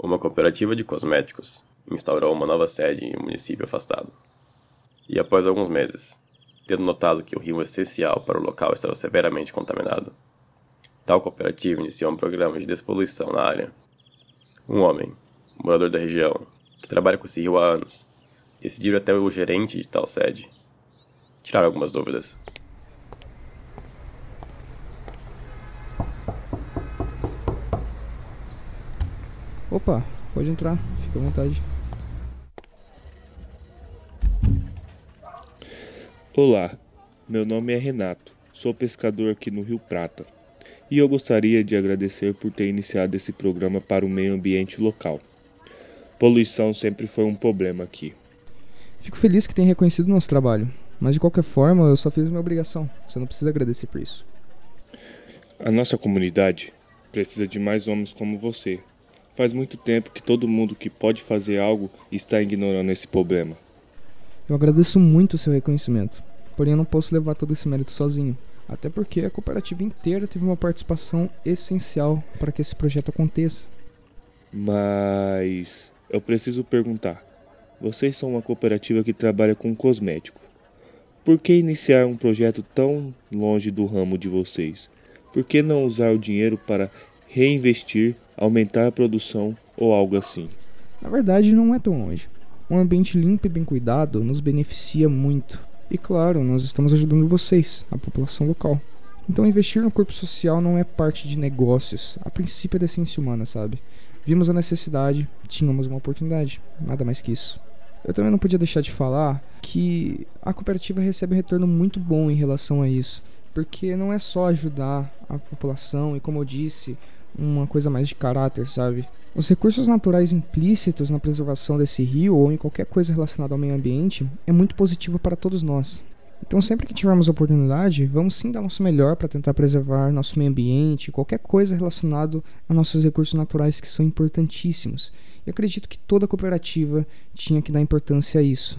Uma cooperativa de cosméticos instaurou uma nova sede em um município afastado. E após alguns meses, tendo notado que o rio essencial para o local estava severamente contaminado, tal cooperativa iniciou um programa de despoluição na área. Um homem, morador da região, que trabalha com esse rio há anos, decidiu até o gerente de tal sede tirar algumas dúvidas. Opa, pode entrar, fica à vontade. Olá, meu nome é Renato, sou pescador aqui no Rio Prata e eu gostaria de agradecer por ter iniciado esse programa para o meio ambiente local. Poluição sempre foi um problema aqui. Fico feliz que tenha reconhecido nosso trabalho, mas de qualquer forma eu só fiz minha obrigação, você não precisa agradecer por isso. A nossa comunidade precisa de mais homens como você. Faz muito tempo que todo mundo que pode fazer algo está ignorando esse problema. Eu agradeço muito o seu reconhecimento, porém eu não posso levar todo esse mérito sozinho, até porque a cooperativa inteira teve uma participação essencial para que esse projeto aconteça. Mas eu preciso perguntar: vocês são uma cooperativa que trabalha com cosmético. Por que iniciar um projeto tão longe do ramo de vocês? Por que não usar o dinheiro para reinvestir, aumentar a produção ou algo assim? Na verdade, não é tão longe. Um ambiente limpo e bem cuidado nos beneficia muito. E claro, nós estamos ajudando vocês, a população local. Então, investir no corpo social não é parte de negócios. A princípio é da essência humana, sabe? Vimos a necessidade, tínhamos uma oportunidade, nada mais que isso. Eu também não podia deixar de falar que a cooperativa recebe um retorno muito bom em relação a isso, porque não é só ajudar a população e, como eu disse, uma coisa mais de caráter, sabe? Os recursos naturais implícitos na preservação desse rio ou em qualquer coisa relacionada ao meio ambiente é muito positivo para todos nós. Então, sempre que tivermos oportunidade, vamos sim dar nosso melhor para tentar preservar nosso meio ambiente, qualquer coisa relacionada a nossos recursos naturais que são importantíssimos. E acredito que toda cooperativa tinha que dar importância a isso.